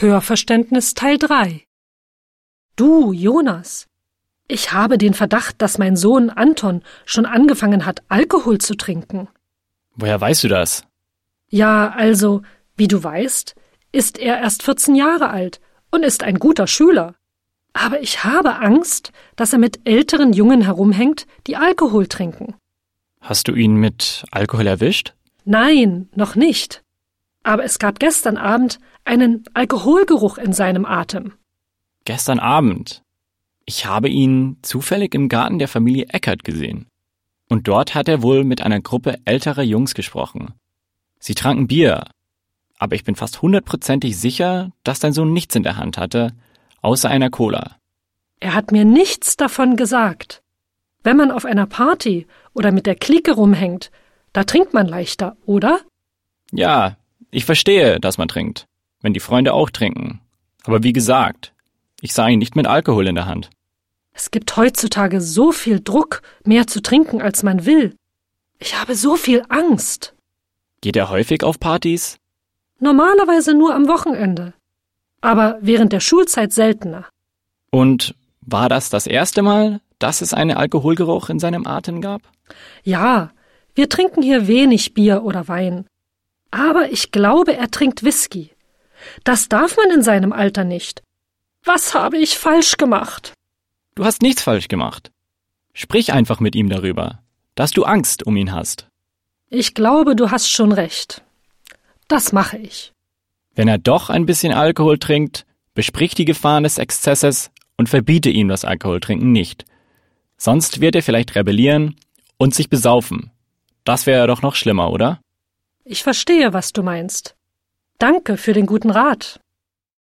Hörverständnis Teil 3 Du, Jonas, ich habe den Verdacht, dass mein Sohn Anton schon angefangen hat, Alkohol zu trinken. Woher weißt du das? Ja, also, wie du weißt, ist er erst 14 Jahre alt und ist ein guter Schüler. Aber ich habe Angst, dass er mit älteren Jungen herumhängt, die Alkohol trinken. Hast du ihn mit Alkohol erwischt? Nein, noch nicht. Aber es gab gestern Abend einen Alkoholgeruch in seinem Atem. Gestern Abend. Ich habe ihn zufällig im Garten der Familie Eckert gesehen. Und dort hat er wohl mit einer Gruppe älterer Jungs gesprochen. Sie tranken Bier. Aber ich bin fast hundertprozentig sicher, dass dein Sohn nichts in der Hand hatte, außer einer Cola. Er hat mir nichts davon gesagt. Wenn man auf einer Party oder mit der Clique rumhängt, da trinkt man leichter, oder? Ja, ich verstehe, dass man trinkt, wenn die Freunde auch trinken. Aber wie gesagt, ich sah ihn nicht mit Alkohol in der Hand. Es gibt heutzutage so viel Druck, mehr zu trinken, als man will. Ich habe so viel Angst. Geht er häufig auf Partys? Normalerweise nur am Wochenende. Aber während der Schulzeit seltener. Und war das das erste Mal, dass es einen Alkoholgeruch in seinem Atem gab? Ja, wir trinken hier wenig Bier oder Wein. Aber ich glaube, er trinkt Whisky. Das darf man in seinem Alter nicht. Was habe ich falsch gemacht? Du hast nichts falsch gemacht. Sprich einfach mit ihm darüber, dass du Angst um ihn hast. Ich glaube, du hast schon recht. Das mache ich. Wenn er doch ein bisschen Alkohol trinkt, besprich die Gefahren des Exzesses und verbiete ihm das Alkoholtrinken nicht. Sonst wird er vielleicht rebellieren und sich besaufen. Das wäre doch noch schlimmer, oder? Ich verstehe, was du meinst. Danke für den guten Rat.